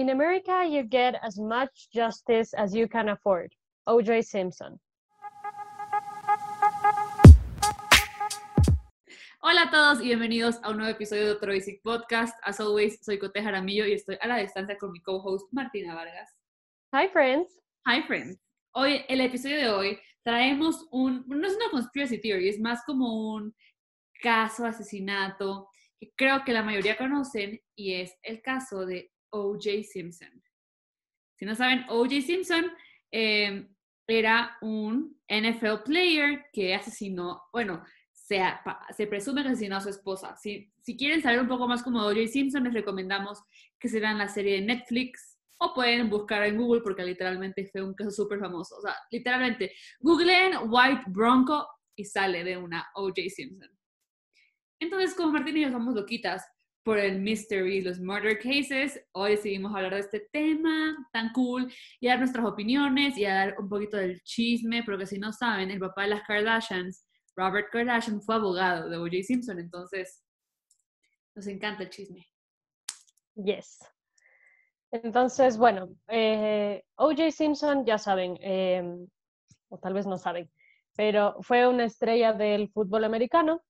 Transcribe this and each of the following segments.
in America, you get as much justice as you can afford. O.J. Simpson. Hola a todos y bienvenidos a un nuevo episodio de Otro Basic Podcast. As always, soy Cote Jaramillo y estoy a la distancia con mi co-host Martina Vargas. Hi, friends. Hi, friends. Hoy, el episodio de hoy, traemos un, no es una conspiracy theory, es más como un caso asesinato que creo que la mayoría conocen y es el caso de O.J. Simpson. Si no saben, O.J. Simpson eh, era un NFL player que asesinó, bueno, se, se, presume que asesinó a su esposa. Si, si quieren saber un poco más como O.J. Simpson, les recomendamos que se vean la serie de Netflix o pueden buscar en Google porque literalmente fue un caso súper famoso. O sea, literalmente, googleen White Bronco y sale de una O.J. Simpson. Entonces, como Martín y yo somos loquitas por el mystery, los murder cases, hoy decidimos hablar de este tema tan cool y dar nuestras opiniones y dar un poquito del chisme, porque si no saben, el papá de las Kardashians, Robert Kardashian, fue abogado de O.J. Simpson, entonces nos encanta el chisme. Yes. Entonces, bueno, eh, O.J. Simpson, ya saben, eh, o tal vez no saben, pero fue una estrella del fútbol americano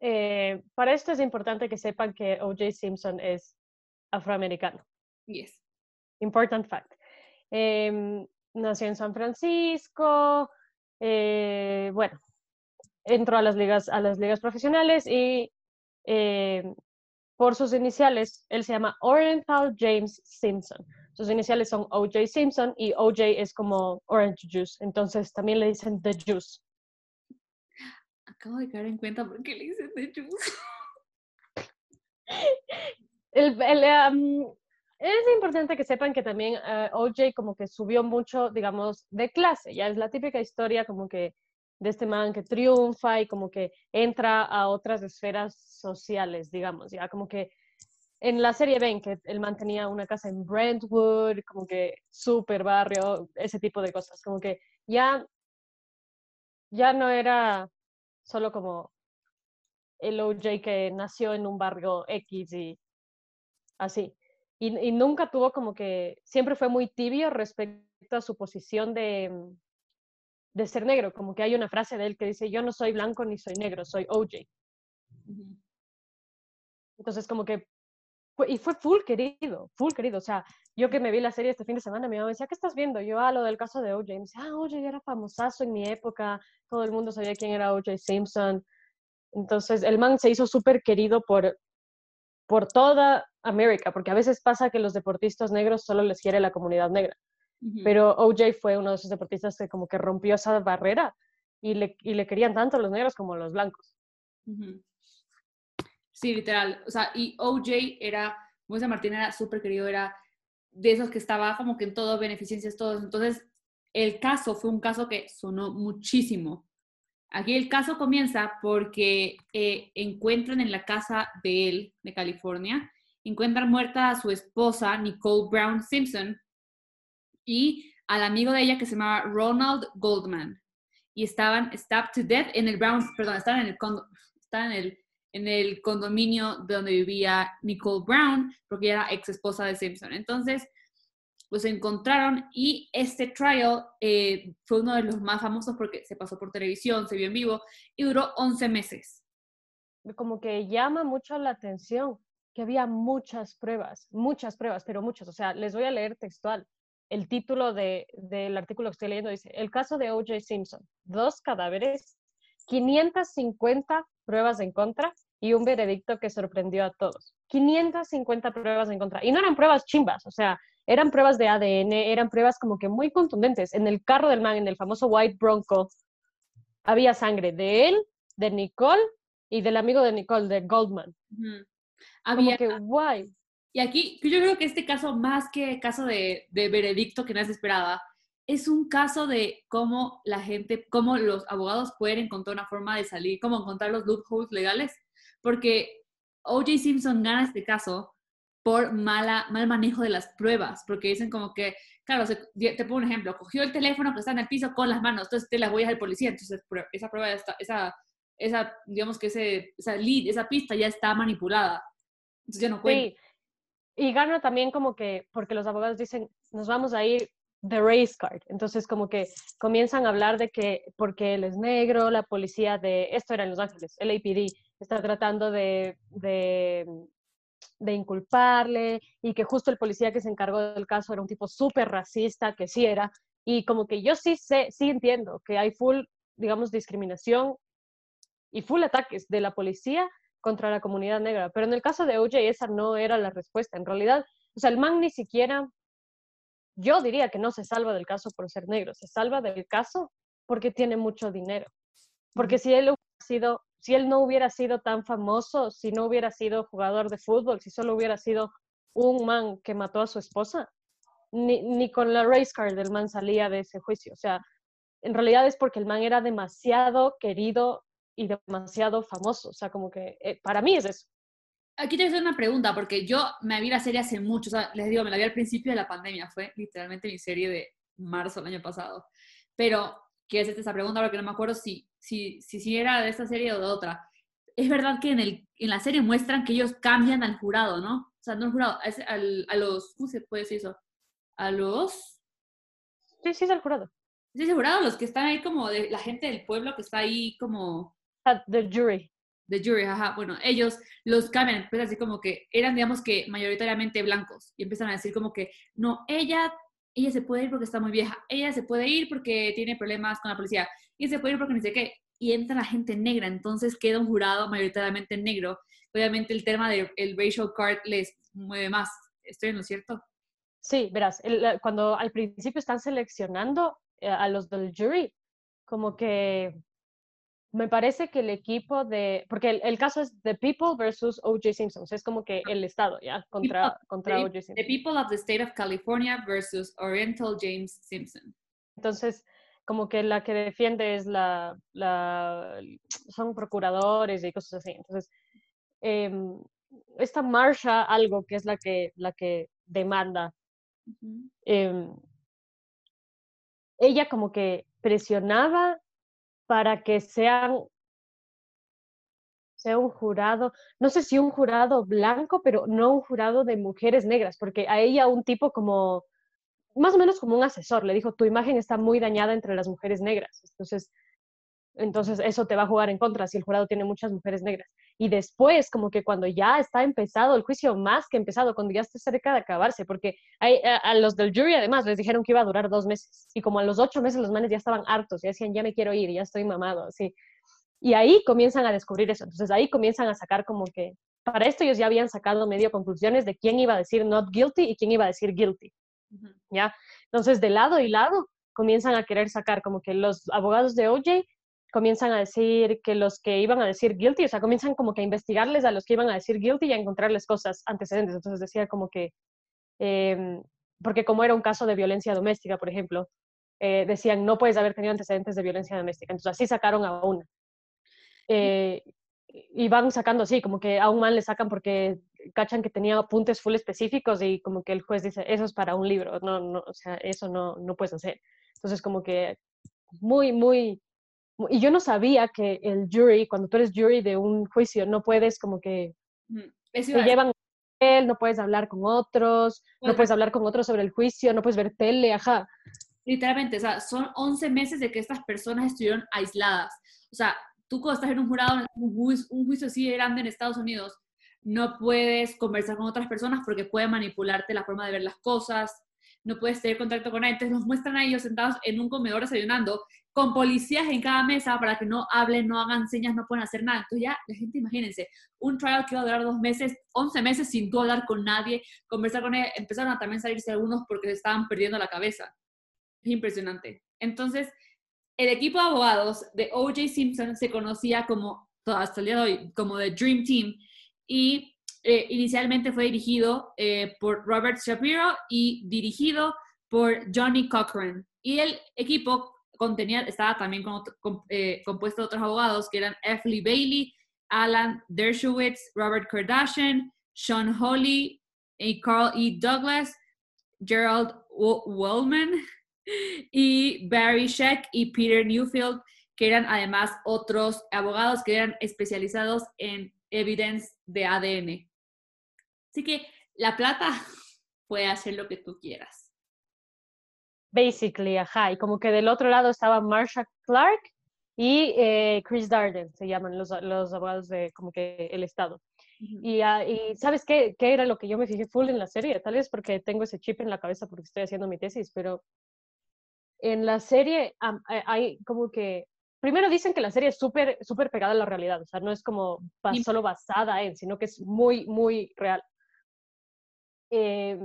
eh, para esto es importante que sepan que O.J. Simpson es afroamericano. Yes. Important fact. Eh, nació en San Francisco, eh, bueno, entró a las ligas, a las ligas profesionales y em, por sus iniciales, él se llama Oriental James Simpson. Sus iniciales son O.J. Simpson y O.J. es como orange juice, entonces también le dicen the juice acabo de caer en cuenta por qué le dicen de el, es importante que sepan que también eh, OJ como que subió mucho, digamos, de clase. Ya es la típica historia como que de este man que triunfa y como que entra a otras esferas sociales, digamos, ya como que en la serie ven que él mantenía una casa en Brentwood, como que super barrio, ese tipo de cosas, como que ya, ya no era solo como el OJ que nació en un barrio X y así. Y, nunca tuvo como que, siempre fue muy tibio respecto a su posición de, mm, de ser negro, como que hay una frase de él que dice, yo no soy blanco ni soy negro, soy OJ. Entonces como que, y fue full querido, full querido, o sea, yo que me vi la serie este fin de semana, mi mamá me decía, ¿qué estás viendo? Yo, ah, lo del caso de OJ. me decía, ah, OJ era famosazo en mi época, todo el mundo sabía quién era OJ Simpson. Entonces, el man se hizo súper querido por, por toda América, porque a veces pasa que los deportistas negros solo les quiere la comunidad negra. Pero OJ fue uno de esos deportistas que como que rompió esa barrera y le, y le querían tanto los negros como los blancos. Sí, literal. O sea, y OJ era, José Martín era súper querido, era de esos que estaba como que en todo, beneficencias, todos. Entonces, el caso fue un caso que sonó muchísimo. Aquí el caso comienza porque eh, encuentran en la casa de él, de California, encuentran muerta a su esposa, Nicole Brown Simpson, y al amigo de ella que se llamaba Ronald Goldman. Y estaban stabbed to death en el Brown, perdón, estaban en el, estaban en el en el condominio donde vivía Nicole Brown, porque era ex esposa de Simpson. Entonces, los encontraron y este trial eh, fue uno de los más famosos porque se pasó por televisión, se vio en vivo y duró 11 meses. Como que llama mucho la atención que había muchas pruebas, muchas pruebas, pero muchas. O sea, les voy a leer textual. El título de, del artículo que estoy leyendo dice, el caso de O.J. Simpson, dos cadáveres, 550 pruebas en contra y un veredicto que sorprendió a todos. 550 pruebas en contra. Y no eran pruebas chimbas, o sea, eran pruebas de ADN, eran pruebas como que muy contundentes. En el carro del man, en el famoso White Bronco, había sangre de él, de Nicole y del amigo de Nicole, de Goldman. Había que guay. Y aquí, yo creo que este caso, más que caso de, de veredicto que nadie esperaba, es un caso de cómo la gente, cómo los abogados pueden encontrar una forma de salir, cómo encontrar los loopholes legales, porque O.J. Simpson gana este caso por mala, mal manejo de las pruebas, porque dicen como que, claro, te pongo un ejemplo, cogió el teléfono que está en el piso con las manos, entonces te las a al policía, entonces esa prueba, está, esa, esa, digamos que ese, esa lead, esa pista ya está manipulada, entonces ya no cuenta. y gana también como que, porque los abogados dicen, nos vamos a ir the race card. Entonces, como que comienzan a hablar de que porque él es negro, la policía de, esto era en Los Ángeles, el APD, está tratando de, de, de inculparle y que justo el policía que se encargó del caso era un tipo súper racista, que sí era. Y como que yo sí sé, sí entiendo que hay full, digamos, discriminación y full ataques de la policía contra la comunidad negra. Pero en el caso de OJ, esa no era la respuesta. En realidad, o sea, el man ni siquiera yo diría que no se salva del caso por ser negro, se salva del caso porque tiene mucho dinero. Porque si él sido, si él no hubiera sido tan famoso, si no hubiera sido jugador de fútbol, si solo hubiera sido un man que mató a su esposa, ni, ni con la race card del man salía de ese juicio. O sea, en realidad es porque el man era demasiado querido y demasiado famoso. O sea, como que eh, para mí es eso. Aquí te voy a hacer una pregunta, porque yo me vi la serie hace mucho, o sea, les digo, me la vi al principio de la pandemia, fue literalmente mi serie de marzo del año pasado. Pero quiero hacerte esa pregunta porque no me acuerdo si, si, si, si era de esta serie o de otra. Es verdad que en, el, en la serie muestran que ellos cambian al jurado, ¿no? O sea, no al jurado, al, a los, ¿cómo se puede decir eso? A los... Sí, sí, es al jurado. Sí, es el jurado, los que están ahí como de la gente del pueblo que está ahí como... The jury the jury, ajá, bueno, ellos los cambian, pues así como que eran, digamos que mayoritariamente blancos y empiezan a decir como que, no, ella, ella se puede ir porque está muy vieja, ella se puede ir porque tiene problemas con la policía, y se puede ir porque ni sé qué, y entra la gente negra, entonces queda un jurado mayoritariamente negro. Obviamente el tema del racial card les mueve más, ¿estoy en lo cierto? Sí, verás, cuando al principio están seleccionando eh, a los del jury, como que me parece que el equipo de, porque el, caso es The People versus O.J. Simpson, es como que el Estado, ¿ya? Contra, contra O.J. Simpson. The People of the State of California versus Oriental James Simpson. Entonces, como que la que defiende es la, la son procuradores y cosas así. Entonces, em, esta Marsha, algo que es la que, la que demanda, em, ella como que presionaba para que sean sea un jurado, no sé si un jurado blanco, pero no un jurado de mujeres negras, porque a ella un tipo como, más o menos como un asesor, le dijo, tu imagen está muy dañada entre las mujeres negras. Entonces, entonces eso te va a jugar en contra si el jurado tiene muchas mujeres negras. Y después, como que cuando ya está empezado el juicio, más que empezado, cuando ya está cerca de acabarse, porque hay, a, los del jury además les dijeron que iba a durar dos meses. Y como a los ocho meses los manes ya estaban hartos, ya decían, ya me quiero ir, ya estoy mamado, así. Y ahí comienzan a descubrir eso. Entonces ahí comienzan a sacar como que, para esto ellos ya habían sacado medio conclusiones de quién iba a decir not guilty y quién iba a decir guilty. ¿Ya? Entonces, de lado y lado, comienzan a querer sacar como que los abogados de OJ comienzan a decir que los que iban a decir guilty, o sea, comienzan como que a investigarles a los que iban a decir guilty y a encontrarles cosas antecedentes. Entonces decía como que, em, porque como era un caso de violencia doméstica, por ejemplo, eh, decían, no puedes haber tenido antecedentes de violencia doméstica. Entonces así sacaron a una. Eh, y van sacando así, como que a un man le sacan porque cachan que tenía apuntes full específicos y como que el juez dice, eso es para un libro, no, no, o sea, eso no, no puedes hacer. Entonces como que muy, muy y yo no sabía que el jury, cuando tú eres jury de un juicio, no puedes como que te llevan él, no puedes hablar con otros, no puedes hablar con otros sobre el juicio, no puedes ver tele, ajá. Literalmente, o sea, son 11 meses de que estas personas estuvieron aisladas. O sea, tú cuando estás en un jurado, un juicio, un juicio así grande en Estados Unidos, no puedes conversar con otras personas porque puede manipularte la forma de ver las cosas, no puedes tener contacto con nadie. Entonces nos muestran a ellos sentados en un comedor desayunando con policías en cada mesa para que no hablen, no hagan señas, no puedan hacer nada. Entonces ya, la gente, imagínense, un trial que iba a durar dos meses, once meses sin tú hablar con nadie, conversar con él, empezaron a también salirse algunos porque se estaban perdiendo la cabeza. Es impresionante. Entonces, el equipo de abogados de O.J. Simpson se conocía como, hasta el día de hoy, como The Dream Team y eh, inicialmente fue dirigido eh, por Robert Shapiro y dirigido por Johnny Cochran. Y el equipo contenía, estaba también eh, compuesto de otros abogados que eran F. Bailey, Alan Dershowitz, Robert Kardashian, Sean Hawley, y Carl E. Douglas, Gerald Wellman y Barry Sheck y Peter Newfield, que eran además otros abogados que eran especializados en evidence de ADN. Así que la plata puede hacer lo que tú quieras. Basically, ajá. Y como que del otro lado estaba Marsha Clark y eh, Chris Darden, se llaman los, los abogados de como que el Estado. y, uh, y, ¿sabes qué, qué era lo que yo me fijé full en la serie? Tal vez porque tengo ese chip en la cabeza porque estoy haciendo mi tesis, pero en la serie um, hay como que primero dicen que la serie es súper súper pegada a la realidad, o sea, no es como solo basada en, sino que es muy, muy real. Eh,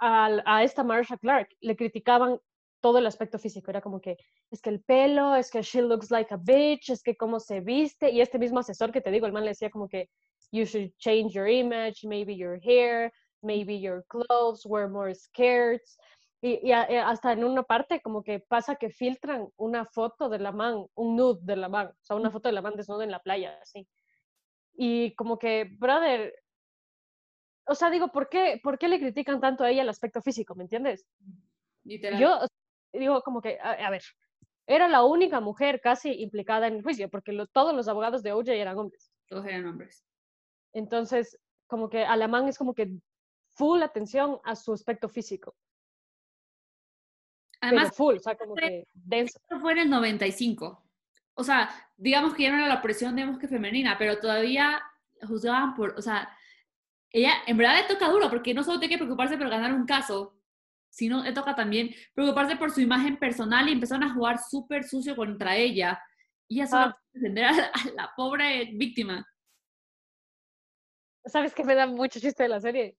a, a, esta Marsha Clark le criticaban todo el aspecto físico, era como que es que el pelo, es que she looks like a bitch, es que cómo se viste, y este mismo asesor que te digo, el man le decía como que you should change your image, maybe your hair, maybe your clothes, wear more skirts, y, y, hasta en una parte como que pasa que filtran una foto de la man, un nude de la man, o sea, una foto de la man desnuda en la playa, así. Y como que, brother, o sea, digo, ¿por qué, ¿por qué le critican tanto a ella el aspecto físico? ¿Me entiendes? Literal. Yo digo, como que, a, a, ver, era la única mujer casi implicada en el juicio, porque lo, todos los abogados de OJ eran hombres. Todos eran hombres. Entonces, como que a la man es como que full atención a su aspecto físico. Además, full, o sea, como que denso. Esto fue en el 95. O sea, digamos que ya no era la presión, digamos que femenina, pero todavía juzgaban por, o sea, ella en verdad le toca duro, porque no solo tiene que preocuparse por ganar un caso, sino le toca también preocuparse por su imagen personal y empezaron a jugar súper sucio contra ella. Y ella solo ah. defender a, a la pobre víctima. ¿Sabes qué me da mucho chiste de la serie?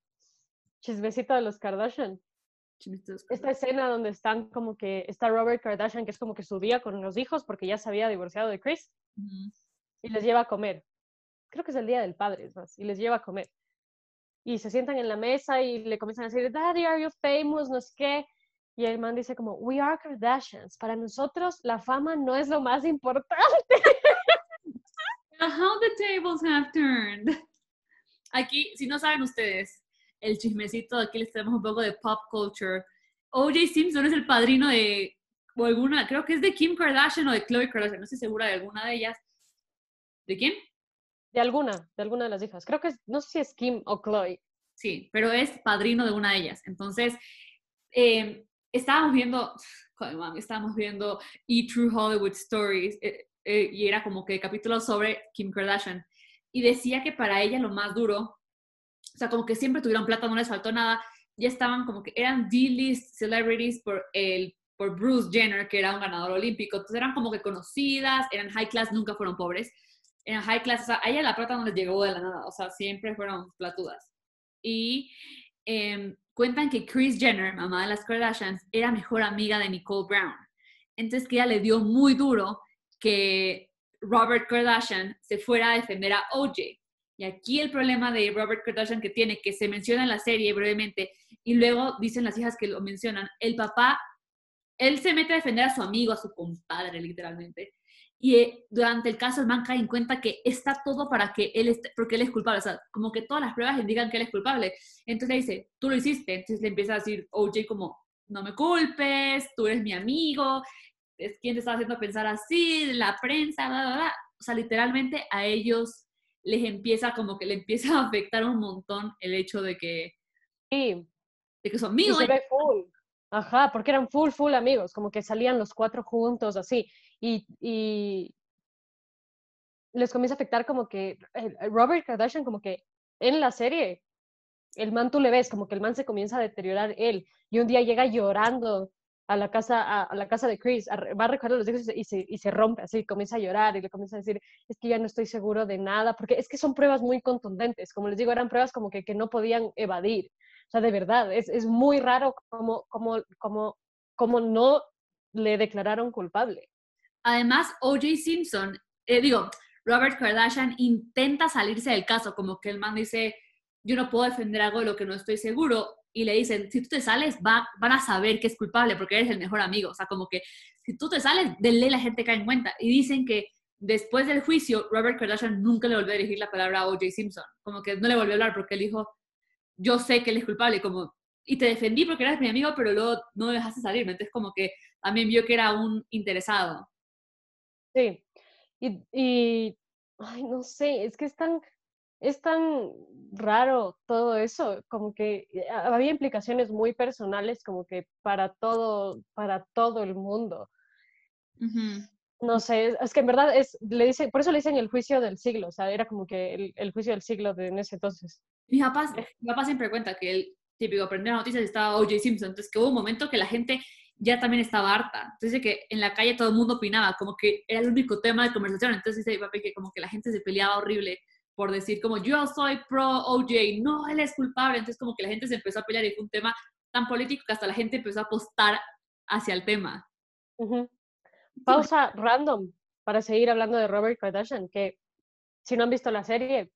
Chismecito de los Kardashian. Esta escena donde están como que está Robert Kardashian, que es como que su día con los hijos porque ya se había divorciado de Chris, y les lleva a comer. Creo que es el día del padre, es más, y les lleva a comer. Y se sientan en la mesa y le comienzan a decir, Daddy, are you famous? No sé qué. Y el man dice como, we are Kardashians. Para nosotros la fama no es lo más importante. How the tables have turned. Aquí, si no saben ustedes, el chismecito, aquí les tenemos un poco de pop culture. O.J. Simpson es el padrino de, o alguna, creo que es de Kim Kardashian o de Khloe Kardashian, no estoy segura de alguna de ellas. ¿De quién? De alguna, de alguna de las hijas. Creo que no sé si es Kim o Chloe. Sí, pero es padrino de una de ellas. Entonces, eh, estábamos viendo, joder, viendo E! True Hollywood Stories eh, eh, y era como que capítulos sobre Kim Kardashian. Y decía que para ella lo más duro o sea, como que siempre tuvieron plata, no les faltó nada, ya estaban como que eran D-list celebrities por, el, por Bruce Jenner, que era un ganador olímpico, entonces eran como que conocidas, eran high class, nunca fueron pobres, eran high class, o sea, a la plata no les llegó de la nada, o sea, siempre fueron platudas. Y eh, cuentan que Kris Jenner, mamá de las Kardashians, era mejor amiga de Nicole Brown. Entonces que ella le dio muy duro que Robert Kardashian se fuera a defender a OJ. Y aquí el problema de Robert Kardashian que tiene, que se menciona en la serie brevemente, y luego dicen las hijas que lo mencionan, el papá, él se mete a defender a su amigo, a su compadre, literalmente. Y eh, durante el caso el man cae en cuenta que está todo para que él esté, porque él es culpable, o sea, como que todas las pruebas indican que él es culpable. Entonces le dice, tú lo hiciste. Entonces le empieza a decir OJ como, no me culpes, tú eres mi amigo, es quien te está haciendo pensar así, la prensa, bla, bla, bla. O sea, literalmente a ellos les empieza como que le empieza a afectar un montón el hecho de que, sí. de que son amigos. se ve full. Ajá, porque eran full, full amigos, como que salían los cuatro juntos, así. Y, les comienza a afectar como que Robert Kardashian, como que en la serie, el man tú le ves, como que el man se comienza a deteriorar él. Y un día llega llorando a la casa, a, la casa de Chris, va a recoger a los hijos y se, y se rompe, así, comienza a llorar y le comienza a decir, es que ya no estoy seguro de nada, porque es que son pruebas muy contundentes, como les digo, eran pruebas como que, que no podían evadir. O sea, de verdad, es, es muy raro como, como, como, como no le declararon culpable. Además, O.J. Simpson, eh, digo, Robert Kardashian intenta salirse del caso, como que el man dice, yo no puedo defender algo de lo que no estoy seguro, y le dicen, si tú te sales, va, van a saber que es culpable porque eres el mejor amigo. O sea, como que si tú te sales, de ley la gente cae en cuenta. Y dicen que después del juicio, Robert Kardashian nunca le volvió a dirigir la palabra a O.J. Simpson. Como que no le volvió a hablar porque él dijo, yo sé que él es culpable, como, y te defendí porque eras mi amigo, pero luego no me dejaste salir. Entonces, como que también vio que era un interesado. Sí. Y, y ay, no sé, es que es tan es tan raro todo eso, como que eh, había implicaciones muy personales como que para todo, para todo el mundo. No sé, es que en verdad es, le dice, por eso le dicen el juicio del siglo, o sea, era como que el, el juicio del siglo de en ese entonces. Mi papá, mi papá siempre cuenta que el típico aprender noticias estaba O.J. Simpson, entonces que hubo un momento que la gente ya también estaba harta. Entonces dice que en la calle todo el mundo opinaba, como que era el único tema de conversación. Entonces dice mi papá que como que la gente se peleaba horrible por decir como yo soy pro OJ, no, él es culpable. Entonces como que la gente se empezó a pelear y fue un tema tan político que hasta la gente empezó a apostar hacia el tema. Pausa random para seguir hablando de Robert Kardashian, que si no han visto la serie,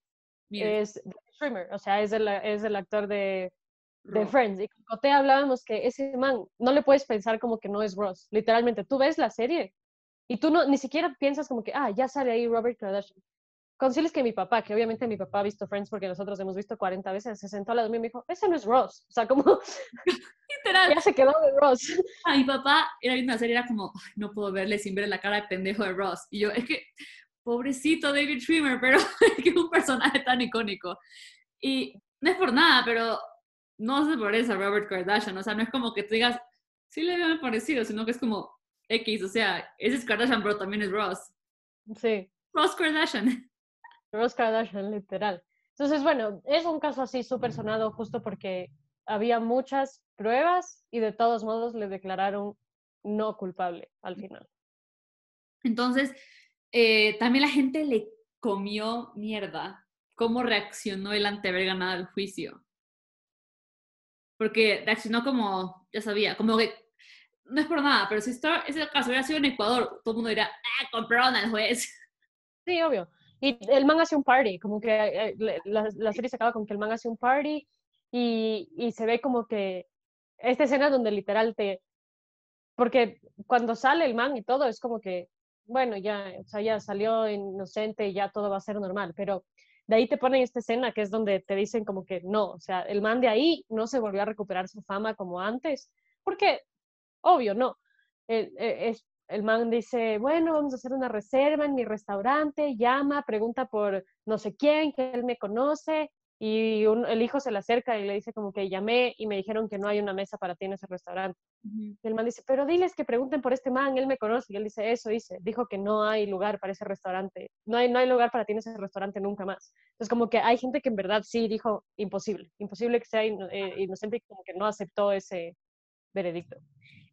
es streamer, o sea, es el, es el actor de, de Friends. Y como te hablábamos que ese man, no le puedes pensar como que no es Ross. Literalmente, tú ves la serie y tú no, ni siquiera piensas como que, ah, ya sale ahí Robert Kardashian. Consiles que mi papá, que obviamente mi papá ha visto Friends porque nosotros hemos visto 40 veces, se sentó al lado de mí y me dijo, ese no es Ross. O sea, como... Literal. Ya se quedó de Ross. A mi papá era viendo una serie, era como, no puedo verle sin ver la cara de pendejo de Ross. Y yo, es que, pobrecito David Schwimmer, pero es que es un personaje tan icónico. Y no es por nada, pero no se parece a Robert Kardashian. O sea, no es como que tú digas, sí le veo parecido, sino que es como X. O sea, ese es Kardashian, pero también es Ross. Sí. Ross Kardashian. Ross Kardashian, literal. Entonces, bueno, es un caso así súper sonado justo porque había muchas pruebas y de todos modos le declararon no culpable al final. Entonces, eh, también la gente le comió mierda. ¿Cómo reaccionó él ante haber ganado el juicio? Porque reaccionó como, ya sabía, como que, no es por nada, pero si esto, ese caso hubiera sido en Ecuador, todo el mundo diría, ah, compraron al juez. Sí, obvio. Y el man hace un party, como que eh, la, la, serie se acaba con que el man hace un party y, y se ve como que esta escena donde literal te... Porque cuando sale el man y todo es como que, bueno, ya, o sea, ya salió inocente y ya todo va a ser normal, pero de ahí te ponen esta escena que es donde te dicen como que no, o sea, el man de ahí no se volvió a recuperar su fama como antes, porque, obvio, no. Eh, es, el man dice, bueno, vamos a hacer una reserva en mi restaurante, llama, pregunta por no sé quién, que él me conoce, y el hijo se le acerca y le dice como que llamé y me dijeron que no hay una mesa para ti en ese restaurante. Y el man dice, pero diles que pregunten por este man, él me conoce. Y él dice, eso dice, dijo que no hay lugar para ese restaurante, no hay, no hay lugar para ti en ese restaurante nunca más. Entonces como que hay gente que en verdad sí dijo, imposible, imposible que sea eh, inocente y como que no aceptó ese veredicto.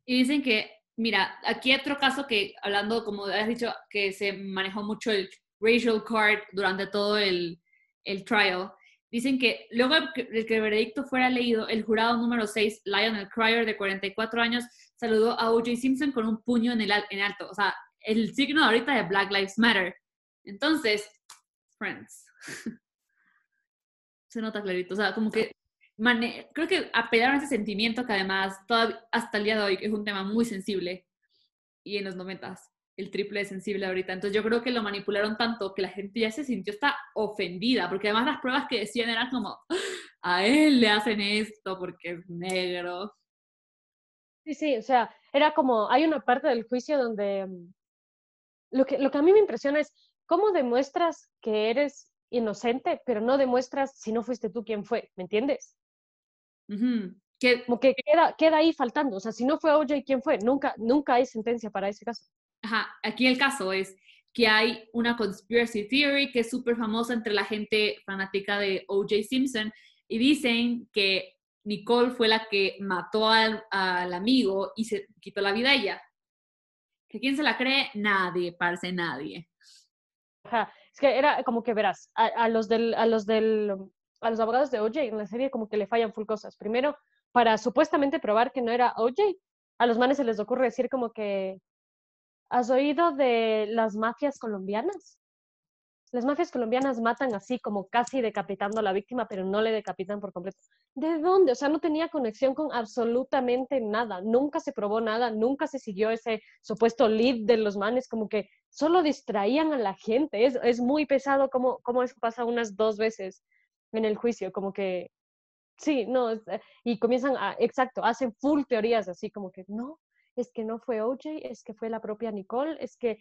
Y dicen que Mira, aquí otro caso que, hablando, como has dicho, que se manejó mucho el racial card durante todo el, el trial, dicen que luego de que el veredicto fuera leído, el jurado número 6, Lionel Cryer, de 44 años, saludó a O.J. Simpson con un puño en, el, en alto, o sea, el signo ahorita de Black Lives Matter. Entonces, friends. se nota clarito, o sea, como que creo que apelaron a ese sentimiento que además hasta el día de hoy es un tema muy sensible y en los noventas el triple de sensible ahorita. Entonces yo creo que lo manipularon tanto que la gente ya se sintió hasta ofendida, porque además las pruebas que decían eran como, a él le hacen esto porque es negro. Sí, sí, o sea, era como, hay una parte del juicio donde mm, lo que, lo que a mí me impresiona es cómo demuestras que eres inocente, pero no demuestras si no fuiste tú quien fue, ¿me entiendes? Que, como que queda, queda ahí faltando. O sea, si no fue OJ, ¿quién fue? Nunca, nunca hay sentencia para ese caso. Aquí el caso es que hay una conspiracy theory que es súper famosa entre la gente fanática de OJ Simpson y dicen que Nicole fue la que mató al, amigo y se quitó la vida a ella. ¿Que quién se la cree? Nadie, parece nadie. Es que era como que verás, a, a los del, a los del a los abogados de OJ en la serie como que le fallan full cosas. Primero, para supuestamente probar que no era OJ, a los manes se les ocurre decir como que, ¿has oído de las mafias colombianas? Las mafias colombianas matan así como casi decapitando a la víctima, pero no le decapitan por completo. ¿De dónde? O sea, no tenía conexión con absolutamente nada. Nunca se probó nada, nunca se siguió ese supuesto lead de los manes, como que solo distraían a la gente. Es, es muy pesado como, como eso pasa unas dos veces en el juicio, como que, sí, no, eh, y comienzan a, exacto, hacen full teorías así como que, no, es que no fue OJ, es que fue la propia Nicole, es que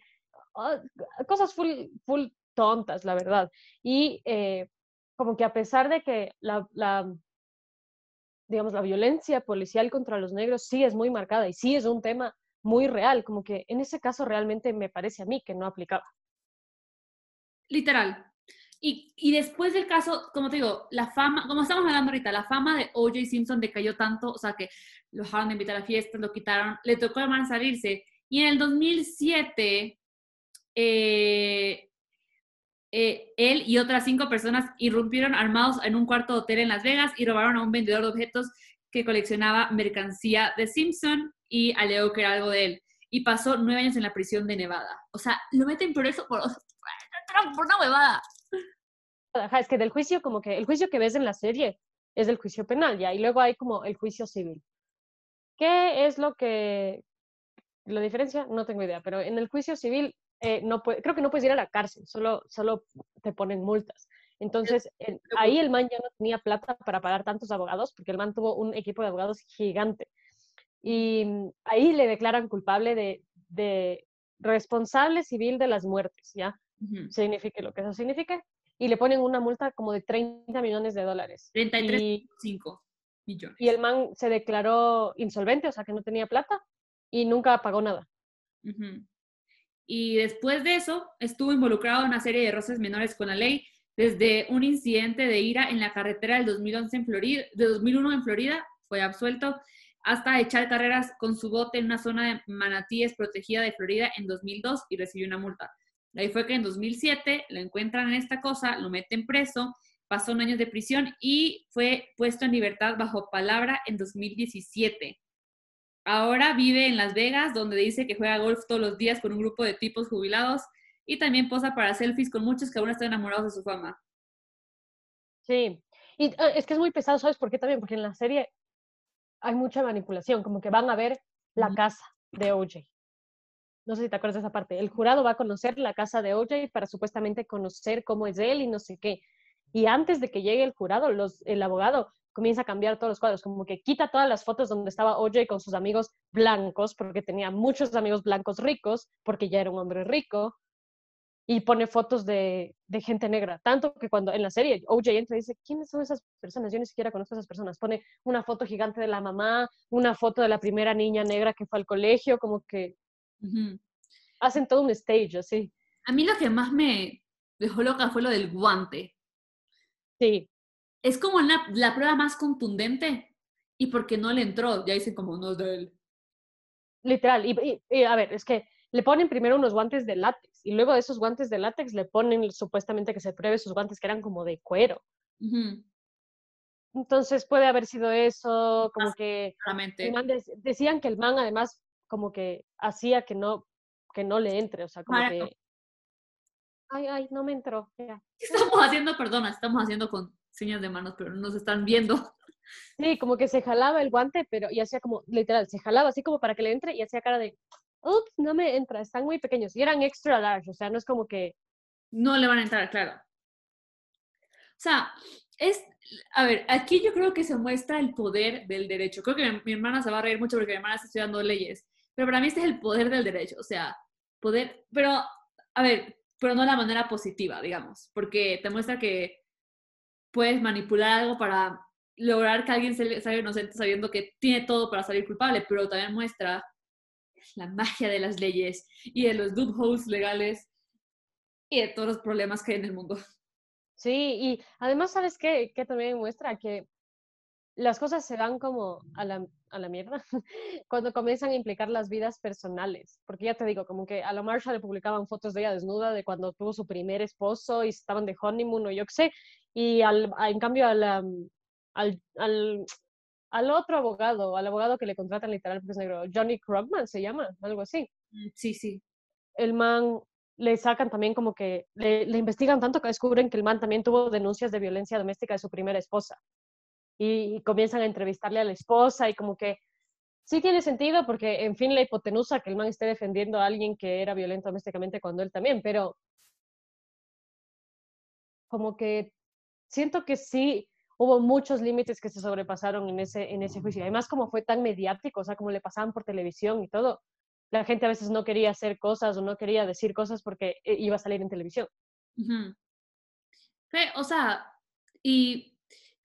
ah, cosas full, full tontas, la verdad. Y eh, como que a pesar de que la, la, digamos, la violencia policial contra los negros sí es muy marcada y sí es un tema muy real, como que en ese caso realmente me parece a mí que no aplicaba. Literal. Y, y, después del caso, como te digo, la fama, como estamos hablando ahorita, la fama de O.J. Simpson decayó tanto, o sea, que lo dejaron de invitar a fiestas, lo quitaron, le tocó a man salirse. Y en el 2007, eh, eh, él y otras cinco personas irrumpieron armados en un cuarto de hotel en Las Vegas y robaron a un vendedor de objetos que coleccionaba mercancía de Simpson y alegó que era algo de él. Y pasó nueve años en la prisión de Nevada. O sea, lo meten por eso, por, por una huevada. Es que del juicio, como que el juicio que ves en la serie es el juicio penal, ya, y luego hay como el juicio civil. ¿Qué es lo que, la diferencia? No tengo idea, pero en el juicio civil eh, no creo que no puedes ir a la cárcel, solo, solo te ponen multas. Entonces, ahí el man ya no tenía plata para pagar tantos abogados, porque el man tuvo un equipo de abogados gigante. Y mm, ahí le declaran culpable de, de responsable civil de las muertes, ¿ya? Signifique lo que eso signifique. Y le ponen una multa como de 30 millones de dólares. 33,5 millones. Y el man se declaró insolvente, o sea que no tenía plata y nunca pagó nada. Y después de eso, estuvo involucrado en una serie de roces menores con la ley, desde un incidente de ira en la carretera del 2011 en Florida, de 2001 en Florida, fue absuelto, hasta echar carreras con su bote en una zona de manatíes protegida de Florida en 2002 y recibió una multa. Ahí fue que en 2007 lo encuentran en esta cosa, lo meten preso, pasó un año de prisión y fue puesto en libertad bajo palabra en 2017. Ahora vive en Las Vegas, donde dice que juega golf todos los días con un grupo de tipos jubilados y también posa para selfies con muchos que aún están enamorados de su fama. Sí, y ah, es que es muy pesado, ¿sabes por qué también? Porque en la serie hay mucha manipulación, como que van a ver la casa de OJ. No sé si te acuerdas de esa parte. El jurado va a conocer la casa de OJ para supuestamente conocer cómo es él y no sé qué. Y antes de que llegue el jurado, los, el abogado comienza a cambiar todos los cuadros, como que quita todas las fotos donde estaba OJ con sus amigos blancos, porque tenía muchos amigos blancos ricos, porque ya era un hombre rico, y pone fotos de, de, gente negra. Tanto que cuando en la serie OJ entra y dice, ¿quiénes son esas personas? Yo ni siquiera conozco a esas personas. Pone una foto gigante de la mamá, una foto de la primera niña negra que fue al colegio, como que hacen todo un stage así. A mí lo que más me dejó loca fue lo del guante. Sí es como la, la prueba más contundente y porque no le entró, ya dicen como no es de él. Literal, y, a ver, es que le ponen primero unos guantes de látex y luego de esos guantes de látex le ponen supuestamente que se pruebe sus guantes que eran como de cuero. Entonces puede haber sido eso, como que decían que el man además como que hacía que no que no le entre, o sea, como que ay, ay, no me entró. Estamos haciendo, perdona, estamos haciendo con señas de manos, pero no nos están viendo. Sí, como que se jalaba el guante, pero y hacía como, literal, se jalaba así como para que le entre y hacía cara de, ups, no me entra, están muy pequeños. Y eran extra large, o sea, no es como que... No le van a entrar, claro. O sea, es, a ver, aquí yo creo que se muestra el poder del derecho. Creo que mi, hermana se va a reír mucho porque mi hermana está estudiando leyes, pero para mí este es el poder del derecho, o sea, poder, pero, a ver, pero no de la manera positiva, digamos, porque te muestra que puedes manipular algo para lograr que alguien salga inocente sabiendo que tiene todo para salir culpable, pero también muestra la magia de las leyes y de los loopholes legales y de todos los problemas que hay en el mundo. Sí, y además, ¿sabes qué? Que también muestra que las cosas se dan como a la, a la mierda cuando comienzan a implicar las vidas personales. Porque ya te digo, como que a la Marsha le publicaban fotos de ella desnuda de cuando tuvo su primer esposo y estaban de honeymoon o yo qué sé. Y al, en cambio al, al, al, al, otro abogado, al abogado que le contratan literal porque es negro, Johnny Krugman se llama, algo así. Mm, sí, sí. El man le sacan también como que le, le investigan tanto que descubren que el man también tuvo denuncias de violencia doméstica de su primera esposa y, comienzan a entrevistarle a la esposa y como que sí tiene sentido porque, en fin, la hipotenusa que el man esté defendiendo a alguien que era violento domésticamente cuando él también, pero como que siento que sí hubo muchos límites que se sobrepasaron en ese, en ese juicio. Además, como fue tan mediático, o sea, como le pasaban por televisión y todo, la gente a veces no quería hacer cosas o no quería decir cosas porque eh, iba a salir en televisión. O sea, Y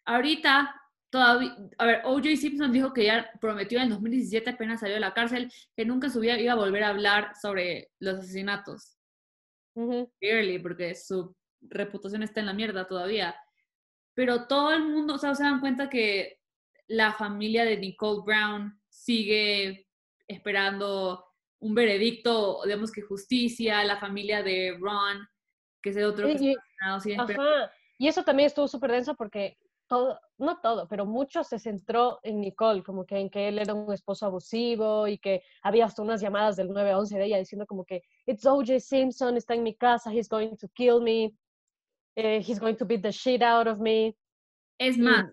ahorita, todavía, a ver, O.J. Simpson dijo que ya prometió en el 2017, apenas salió de la cárcel, que nunca su vida iba a volver a hablar sobre los asesinatos. Clearly, porque su reputación está en la mierda todavía. Pero todo el mundo, o sea, se dan cuenta que la familia de Nicole Brown sigue esperando un veredicto, digamos que justicia, la familia de Ron, que es el otro que y, y eso también estuvo súper denso porque todo, no todo, pero mucho se centró en Nicole, como que en que él era un esposo abusivo y que había hasta unas llamadas del 911 de ella diciendo como que, it's O.J. Simpson, está en mi casa, he's going to kill me, eh, he's going to beat the shit out of me. Es más,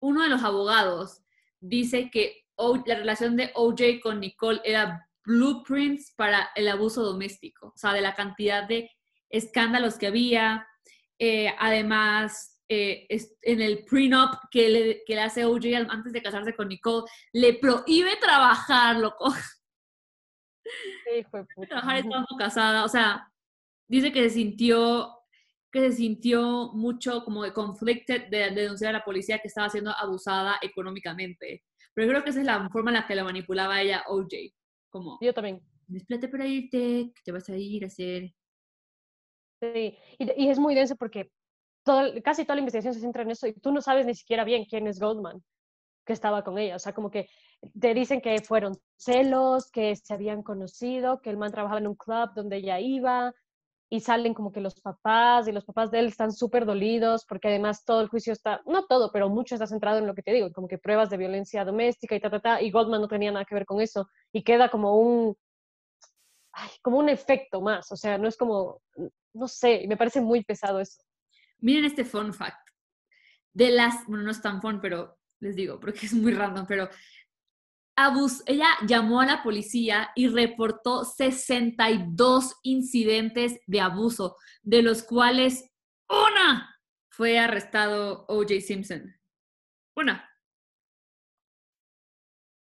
uno de los abogados dice que la relación de O.J. con Nicole era blueprints para el abuso doméstico, o sea, de la cantidad de escándalos que había. Eh, además, eh, en el prenup que le, que le hace O.J. antes de casarse con Nicole, le prohíbe trabajar, loco. Sí, fue puta. Trabajar estando casada, o sea, dice que se sintió que se sintió mucho como de conflicted de, denunciar a la policía que estaba siendo abusada económicamente. Pero creo que esa es la forma en la que la manipulaba ella OJ. Como, Yo también. Desplate para irte, que te vas a ir a hacer. Sí, y, y es muy denso porque casi toda la investigación se centra en eso y tú no sabes ni siquiera bien quién es Goldman que estaba con ella. O sea, como que te dicen que fueron celos, que se habían conocido, que el man trabajaba en un club donde ella iba, y salen como que los papás y los papás de él están súper dolidos porque además todo el juicio está, no todo, pero mucho está centrado en lo que te digo, como que pruebas de violencia doméstica y ta, ta, ta, y Goldman no tenía nada que ver con eso y queda como un, como un efecto más, o sea, no es como, no sé, me parece muy pesado eso. Miren este fun fact. De las, bueno, no es tan fun, pero les digo, porque es muy random, pero ella llamó a la policía y reportó 62 incidentes de abuso, de los cuales una fue arrestado O.J. Simpson. Una.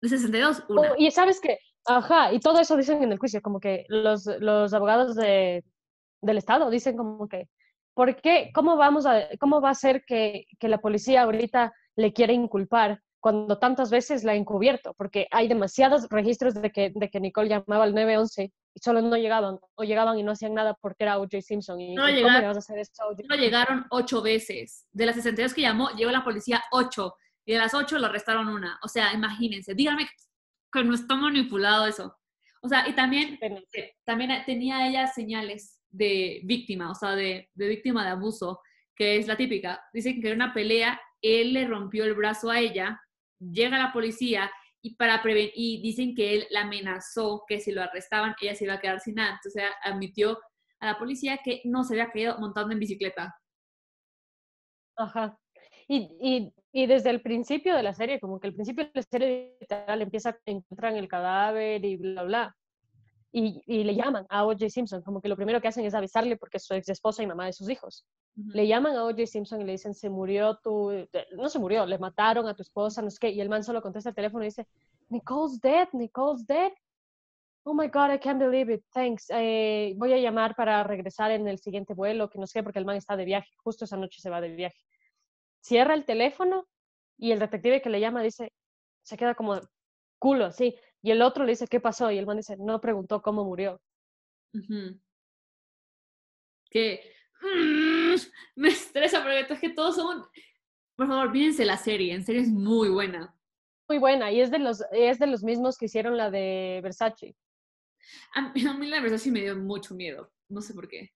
De 62, una. y sabes que, ajá, y todo eso dicen en el juicio, como que los, los abogados de, del Estado dicen como que, ¿por qué? ¿Cómo, vamos a, cómo va a ser que, que la policía ahorita le quiere inculpar cuando tantas veces la ha encubierto, porque hay demasiados registros de que, de que Nicole llamaba al 911 y solo no llegaban, o llegaban y no hacían nada porque era O.J. Simpson. Y, no, llegaron, no llegaron ocho veces. De las 62 que llamó, llegó la policía ocho, y de las ocho lo arrestaron una. O sea, imagínense, díganme que no está manipulado eso. O sea, y también, también tenía ella señales de víctima, o sea, de, de víctima de abuso, que es la típica. Dicen que en una pelea él le rompió el brazo a ella llega la policía y, para prevenir, y dicen que él la amenazó que si lo arrestaban ella se iba a quedar sin nada. Entonces admitió a la policía que no se había quedado montando en bicicleta. Ajá. Y, y, desde el principio de la serie, como que el principio de la serie literal empieza a encontrar el cadáver y bla, bla. Y, y le llaman a O.J. Simpson, como que lo primero que hacen es avisarle porque es su ex esposa y mamá de sus hijos. Le llaman a O.J. Simpson y le dicen, se murió tu, no se murió, le mataron a tu esposa, no sé qué, y el man solo contesta el teléfono y dice, Nicole's dead, Nicole's dead. Oh my God, I can't believe it, thanks. Eh, voy a llamar para regresar en el siguiente vuelo, que no sé, porque el man está de viaje, justo esa noche se va de viaje. Cierra el teléfono y el detective que le llama dice, se queda como culo, así. Y el otro le dice, ¿qué pasó? Y el man dice, no preguntó cómo murió. Que Mm, me estresa porque es que todos son... Por favor, mírense la serie, en serio es muy buena. Muy buena, y es de los, es de los mismos que hicieron la de Versace. A mí, la de Versace me dio mucho miedo, no sé por qué.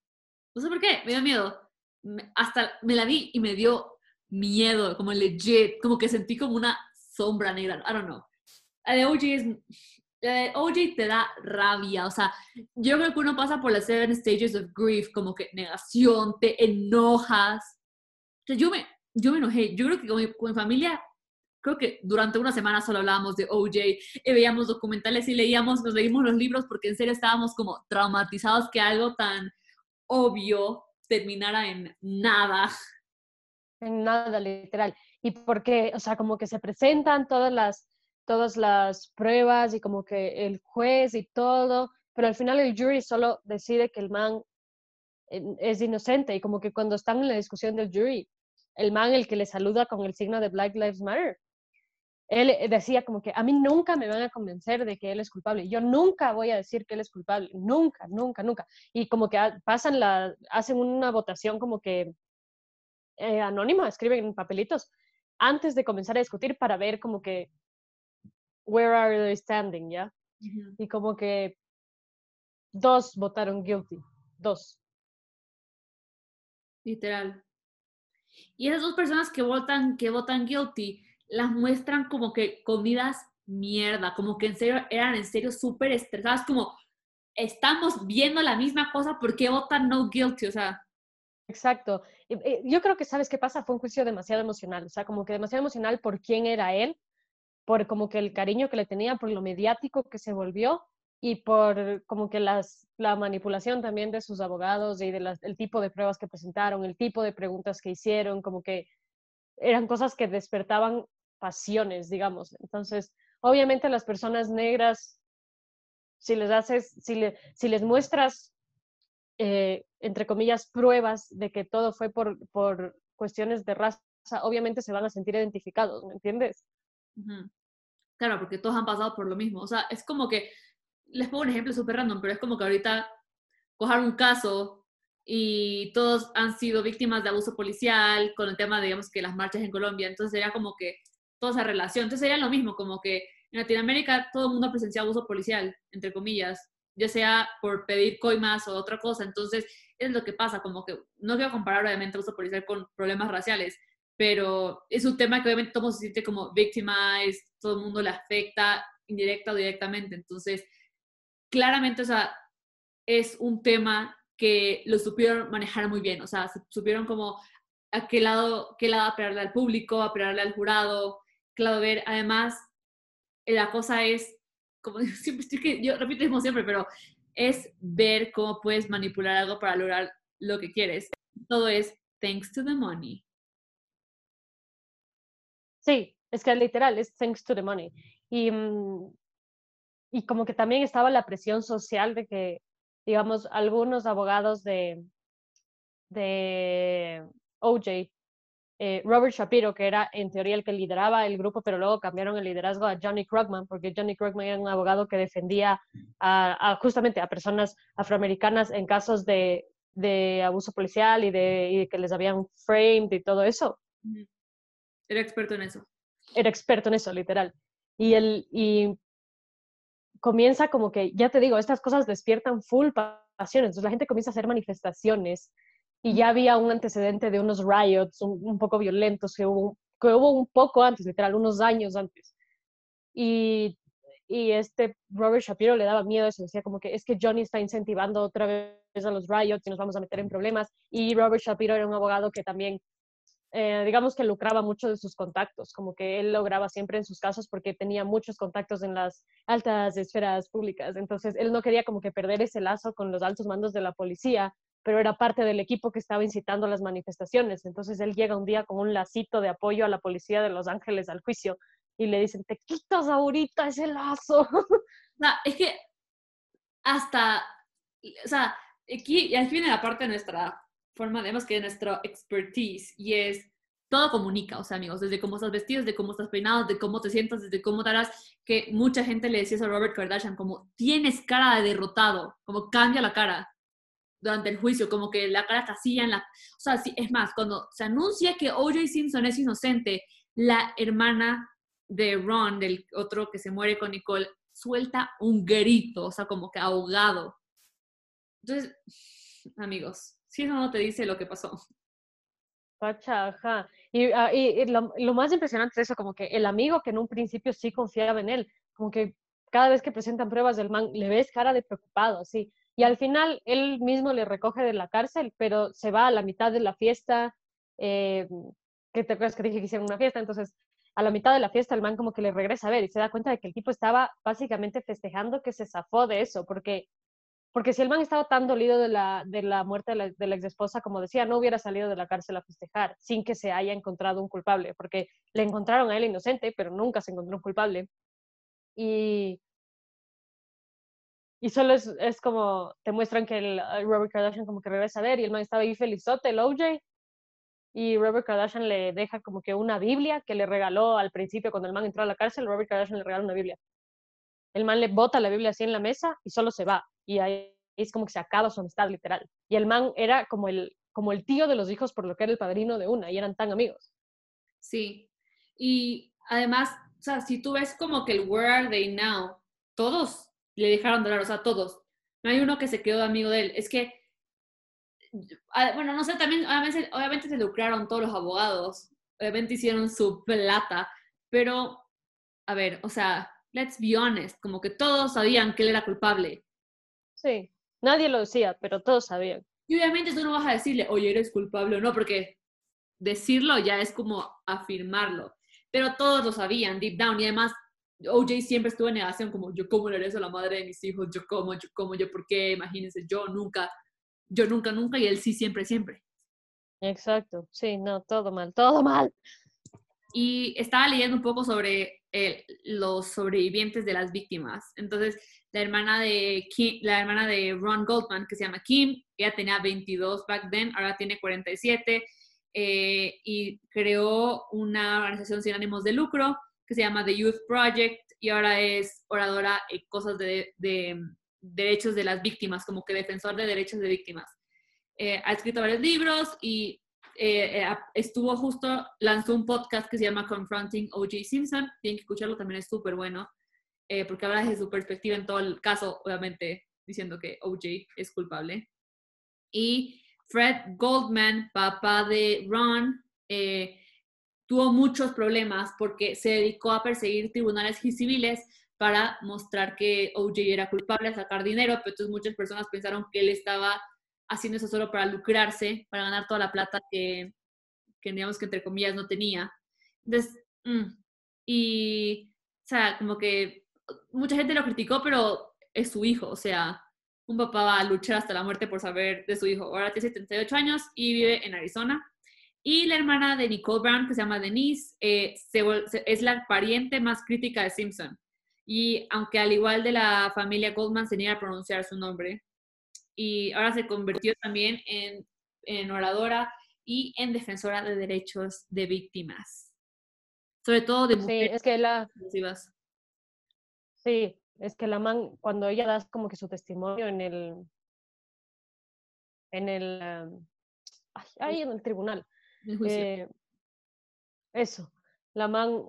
No sé por qué, me dio miedo. Hasta me la vi y me dio miedo, como legit, como que sentí como una sombra negra, I don't know. La de OG es eh, OJ te da rabia, o sea, yo creo que uno pasa por las seven stages of grief, como que negación, te enojas. O sea, yo me, yo me enojé, yo creo que con mi, familia, creo que durante una semana solo hablábamos de OJ, y veíamos documentales y leíamos, nos leímos los libros porque en serio estábamos como traumatizados que algo tan obvio terminara en nada. En nada, literal. Y porque, o sea, como que se presentan todas las todas las pruebas y como que el juez y todo, pero al final el jury solo decide que el man es inocente y como que cuando están en la discusión del jury, el man el que le saluda con el signo de Black Lives Matter. Él eh, decía como que a mí nunca me van a convencer de que él es culpable. Yo nunca voy a decir que él es culpable. Nunca, nunca, nunca. Y como que pasan la, hacen una votación como que eh, anónima, escriben en papelitos antes de comenzar a discutir para ver como que where are they standing, ¿ya? Y como que dos votaron guilty, dos. Literal. Y esas dos personas que votan, que votan guilty, las muestran como que comidas mierda, como que en serio eran en serio súper estresadas, como estamos viendo la misma cosa, ¿por qué votan no guilty? O sea. Exacto. Yo creo que, ¿sabes qué pasa? Fue un juicio demasiado emocional, o sea, como que demasiado emocional por quién era él, por como que el cariño que le tenía, por lo mediático que se volvió y por como que las, la manipulación también de sus abogados y del tipo de pruebas que presentaron, el tipo de preguntas que hicieron, como que eran cosas que despertaban pasiones, digamos. Entonces, obviamente las personas negras, si les haces, si, le, si les muestras, eh, entre comillas, pruebas de que todo fue por, por cuestiones de raza, obviamente se van a sentir identificados, ¿me entiendes? Claro, porque todos han pasado por lo mismo. O sea, es como que, les pongo un ejemplo súper random, pero es como que ahorita cojar un caso y todos han sido víctimas de abuso policial con el tema, digamos, que las marchas en Colombia. Entonces sería como que toda esa relación. Entonces sería lo mismo, como que en Latinoamérica todo el mundo ha presenciado abuso policial, entre comillas, ya sea por pedir coimas o otra cosa. Entonces es lo que pasa, como que no quiero comparar obviamente abuso policial con problemas raciales, pero es un tema que obviamente todo se siente como victimized, todo el mundo le afecta indirecta o directamente. Entonces, claramente, o sea, es un tema que lo supieron manejar muy bien, o sea, supieron como a qué lado, qué lado apelarle al público, apelarle al jurado, claro, ver, además, la cosa es, como siempre, estoy que, yo repito como siempre, pero es ver cómo puedes manipular algo para lograr lo que quieres. Todo es thanks to the money. Sí, es que literal, es thanks to the money. Y, mm, y como que también estaba la presión social de que, digamos, algunos abogados de, de OJ, eh, Robert Shapiro, que era en teoría el que lideraba el grupo, pero luego cambiaron el liderazgo a Johnny Krugman, porque Johnny Krugman era un abogado que defendía a, justamente a personas afroamericanas en casos de, de abuso policial y de, y que les habían framed y todo eso. Era experto en eso. Era experto en eso, literal. Y, el, y comienza como que, ya te digo, estas cosas despiertan full pasiones. Entonces la gente comienza a hacer manifestaciones y ya había un antecedente de unos riots un, poco violentos que hubo, que hubo un poco antes, literal, unos años antes. Y, y este Robert Shapiro le daba miedo eso, decía como que es que Johnny está incentivando otra vez a los riots y nos vamos a meter en problemas. Y Robert Shapiro era un abogado que también eh, digamos que lucraba mucho de sus contactos, como que él lograba siempre en sus casos porque tenía muchos contactos en las altas esferas públicas. Entonces, él no quería como que perder ese lazo con los altos mandos de la policía, pero era parte del equipo que estaba incitando las manifestaciones. Entonces, él llega un día con un lacito de apoyo a la policía de Los Ángeles al juicio y le dicen, te quitas ahorita ese lazo. Es que hasta, o sea, aquí, aquí viene la parte de nuestra forma, además que de nuestra expertise, y es todo comunica, o sea, amigos, desde cómo estás vestido, desde cómo estás peinado, desde cómo te sientas, desde cómo te harás, que mucha gente le decía a Robert Kardashian como, tienes cara de derrotado, como cambia la cara durante el juicio, como que la cara casi en la... O sea, sí, es más, cuando se anuncia que O.J. Simpson es inocente, la hermana de Ron, del otro que se muere con Nicole, suelta un grito, o sea, como que ahogado. Entonces, amigos, si eso no te dice lo que pasó. Pacha, ajá. Y, ah, lo, más impresionante es eso, como que el amigo que en un principio sí confiaba en él, como que cada vez que presentan pruebas del man, le ves cara de preocupado, así. Y al final él mismo le recoge de la cárcel, pero se va a la mitad de la fiesta, eh, que te acuerdas que dije que hicieron una fiesta, entonces a la mitad de la fiesta el man como que le regresa a ver y se da cuenta de que el tipo estaba básicamente festejando que se zafó de eso, porque porque si el man estaba tan dolido de la, de la muerte de la, de la ex esposa, como decía, no hubiera salido de la cárcel a festejar sin que se haya encontrado un culpable, porque le encontraron a él inocente, pero nunca se encontró un culpable. Y, y solo es, es como, te muestran que el, Robert Kardashian como que regresa a ver y el man estaba ahí felizote, el OJ, y Robert Kardashian le deja como que una Biblia que le regaló al principio cuando el man entró a la cárcel, Robert Kardashian le regala una Biblia. El man le bota la Biblia así en la mesa y solo se va. Y ahí es como que se acaba su amistad literal. Y el man era como el, como el tío de los hijos por lo que era el padrino de una y eran tan amigos. Sí. Y además, o sea, si tú ves como que el Where Are They Now, todos le dejaron de hablar, o sea, todos. No hay uno que se quedó amigo de él. Es que, bueno, no sé, también obviamente, obviamente se lucraron todos los abogados, obviamente hicieron su plata, pero, a ver, o sea, let's be honest, como que todos sabían que él era culpable. Sí, nadie lo decía, pero todos sabían. Y obviamente tú no vas a decirle, oye, eres culpable o no, porque decirlo ya es como afirmarlo. Pero todos lo sabían, deep down, y además OJ siempre estuvo en negación, como yo cómo le a la madre de mis hijos, yo cómo, yo cómo, yo por qué, imagínense, yo nunca, yo nunca, nunca, y él sí, siempre, siempre. Exacto, sí, no, todo mal, todo mal. Y estaba leyendo un poco sobre los sobrevivientes de las víctimas. Entonces, la hermana de la hermana de Ron Goldman, que se llama Kim, ella tenía 22 back then, ahora tiene 47, eh, y creó una organización sin ánimos de lucro que se llama The Youth Project y ahora es oradora en cosas de, derechos de las víctimas, como que defensor de derechos de víctimas. Eh, ha escrito varios libros y eh, eh, estuvo justo, lanzó un podcast que se llama Confronting O.J. Simpson. Tienen que escucharlo, también es súper bueno, porque habla desde su perspectiva en todo el caso, obviamente diciendo que O.J. es culpable. Y Fred Goldman, papá de Ron, tuvo muchos problemas porque se dedicó a perseguir tribunales civiles para mostrar que OJ era culpable, sacar dinero, pero entonces muchas personas pensaron que él estaba haciendo eso solo para lucrarse, para ganar toda la plata que, que digamos que entre comillas no tenía. Entonces, mm, y, o sea, como que mucha gente lo criticó, pero es su hijo, o sea, un papá va a luchar hasta la muerte por saber de su hijo. Ahora tiene 78 años y vive en Arizona. Y la hermana de Nicole Brown, que se llama Denise, eh, es la pariente más crítica de Simpson. Y aunque al igual de la familia Goldman se niega a pronunciar su nombre, y ahora se convirtió también en, en oradora y en defensora de derechos de víctimas. Sobre todo de mujeres. Sí, es que la... Sí, es que la man, cuando ella da como que su testimonio en el... En el... Ahí en el tribunal eh, eso, la man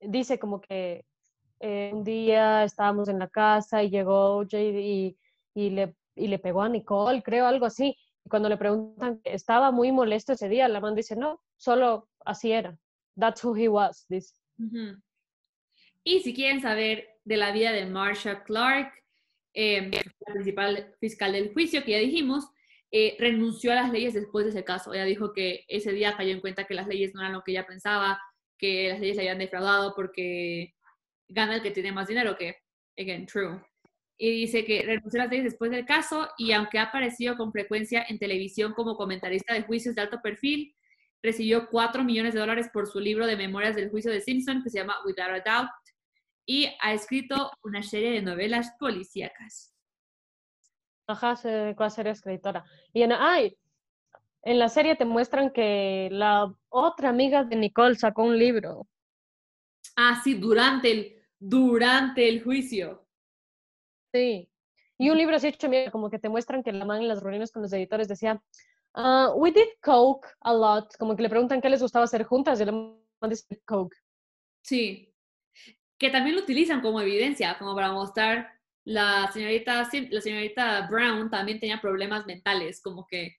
dice como que eh, un día estábamos en la casa y llegó Jay y, le, y le pegó a Nicole, creo, algo así. Y cuando le preguntan, estaba muy molesto ese día, la man dice, no, solo así era. That's who he was, dice. Y si quieren saber de la vida de Marsha Clark, eh, la principal fiscal del juicio que ya dijimos, eh, renunció a las leyes después de ese caso. Ella dijo que ese día cayó en cuenta que las leyes no eran lo que ella pensaba, que las leyes le habían defraudado porque gana el que tiene más dinero, que, again, true. Y dice que renunció a las leyes después del caso y aunque ha aparecido con frecuencia en televisión como comentarista de juicios de alto perfil, recibió 4 millones de dólares por su libro de memorias del juicio de Simpson que se llama Without a Doubt y ha escrito una serie de novelas policíacas. Ajá, se dedicó a ser escritora. Y en, ay, en la serie te muestran que la otra amiga de Nicole sacó un libro. Ah, sí, durante el, durante el juicio. Sí. Y un libro así hecho como que te muestran que la man en las reuniones con los editores decía, uh, we did coke a lot, como que le preguntan qué les gustaba hacer juntas y la man dice coke. Sí. Que también lo utilizan como evidencia, como para mostrar la señorita, la señorita Brown también tenía problemas mentales, como que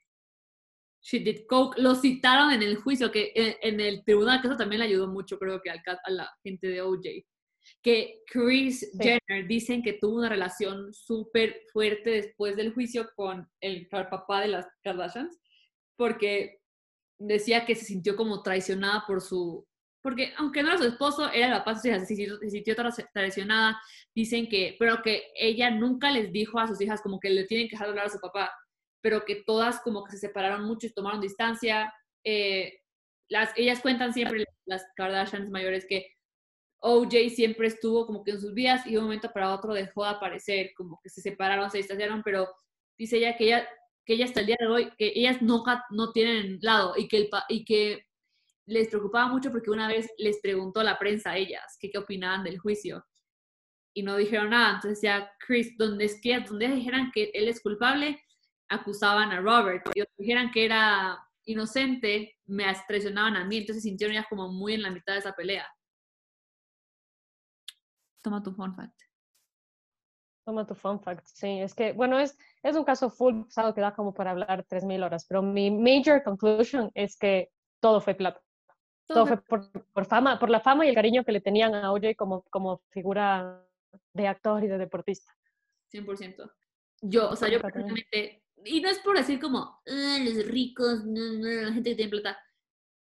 she did coke. Lo citaron en el juicio, que en, el tribunal, que eso también le ayudó mucho, creo que a la gente de OJ. Que Chris Jenner dicen que tuvo una relación súper fuerte después del juicio con el, el papá de las Kardashians, porque decía que se sintió como traicionada por su porque aunque no era su esposo, era la paz, se sintió traicionada, dicen que, pero que ella nunca les dijo a sus hijas como que le tienen que dejar hablar a su papá, pero que todas como que se separaron mucho y tomaron distancia. Eh, las, ellas cuentan siempre, las Kardashians mayores, que OJ siempre estuvo como que en sus vidas y de un momento para otro dejó de aparecer, como que se separaron, se distanciaron, pero dice ella que ella que ella hasta el día de hoy, que ellas no, no tienen lado y que, les preocupaba mucho porque una vez les preguntó a la prensa a ellas qué opinaban del juicio y no dijeron nada. Entonces ya Chris, donde, es que, donde dijeran que él es culpable, acusaban a Robert. Y donde dijeran que era inocente, me traicionaban a mí. Entonces se sintieron ya como muy en la mitad de esa pelea. Toma tu fun fact. Toma tu fun fact, sí. Es que, bueno, es, es un caso full pesado que da como para hablar 3.000 horas, pero mi major conclusion es que todo fue plata. Todo, fue por, por, fama, por la fama y el cariño que le tenían a OJ como, como figura de actor y de deportista. 100%. Yo, o sea, yo personalmente, y no es por decir como, ah, los ricos, la gente que tiene plata,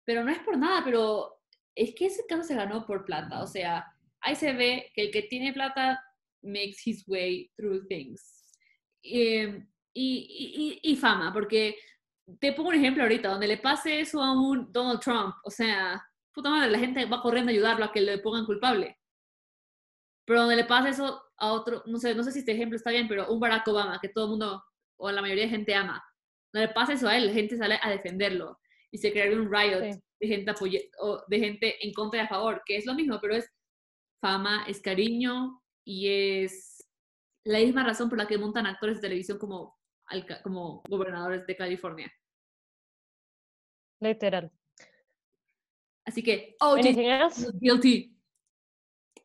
pero no es por nada, pero es que ese caso se ganó por plata, o sea, ahí se ve que el que tiene plata makes his way through things. Em, y, y, y, fama, porque te pongo un ejemplo ahorita, donde le pase eso a un Donald Trump, o sea, puta madre, la gente va corriendo a ayudarlo a que le pongan culpable. Pero donde le pasa eso a otro, no sé, no sé si este ejemplo está bien, pero un Barack Obama, que todo el mundo, o la mayoría de gente ama, donde le pasa eso a él, la gente sale a defenderlo y se crea un riot de, gente o de gente en contra y a favor, que es lo mismo, pero es fama, es cariño y es la misma razón por la que montan actores de televisión como, como gobernadores de California. Literal. Así que, oh, guilty.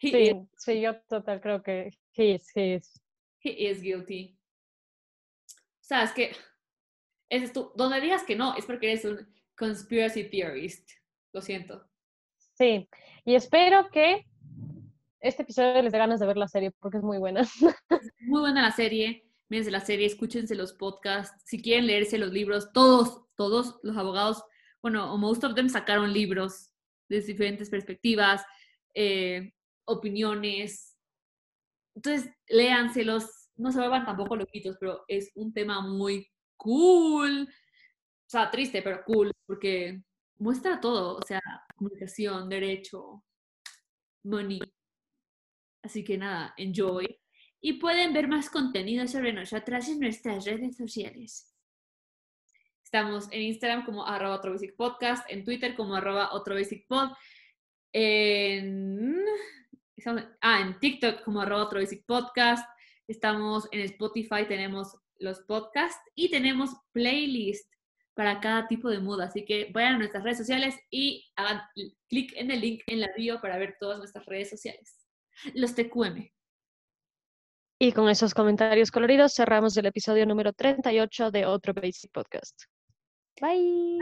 sí, sí, yo total creo que he is, he is. He is guilty. O sea, es que es donde digas que no, es porque eres un conspiracy theorist. Lo siento. Sí, y espero que este episodio les dé ganas de ver la serie porque es muy buena. Muy buena la serie. Mírense la serie, escúchense los podcasts. Si quieren leerse los libros, todos, todos los abogados, bueno, most of them sacaron libros de diferentes perspectivas. Eh, opiniones. Entonces, léanselos, no se vuelvan tampoco loquitos, pero es un tema muy cool. O sea, triste, pero cool, porque muestra todo, o sea, comunicación, derecho, money. Así que nada, enjoy. Y pueden ver más contenido sobre nosotras en nuestras redes sociales. Estamos en Instagram como arroba otro basic podcast, en Twitter como arroba otro basic pod, en ah, en TikTok como arroba otro podcast. Estamos en Spotify, tenemos los podcasts y tenemos playlist para cada tipo de mood. Así que vayan a nuestras redes sociales y hagan clic en el link en la bio para ver todas nuestras redes sociales. Los TQM. Y con esos comentarios coloridos cerramos el episodio número 38 de Otro Basic Podcast. Bye.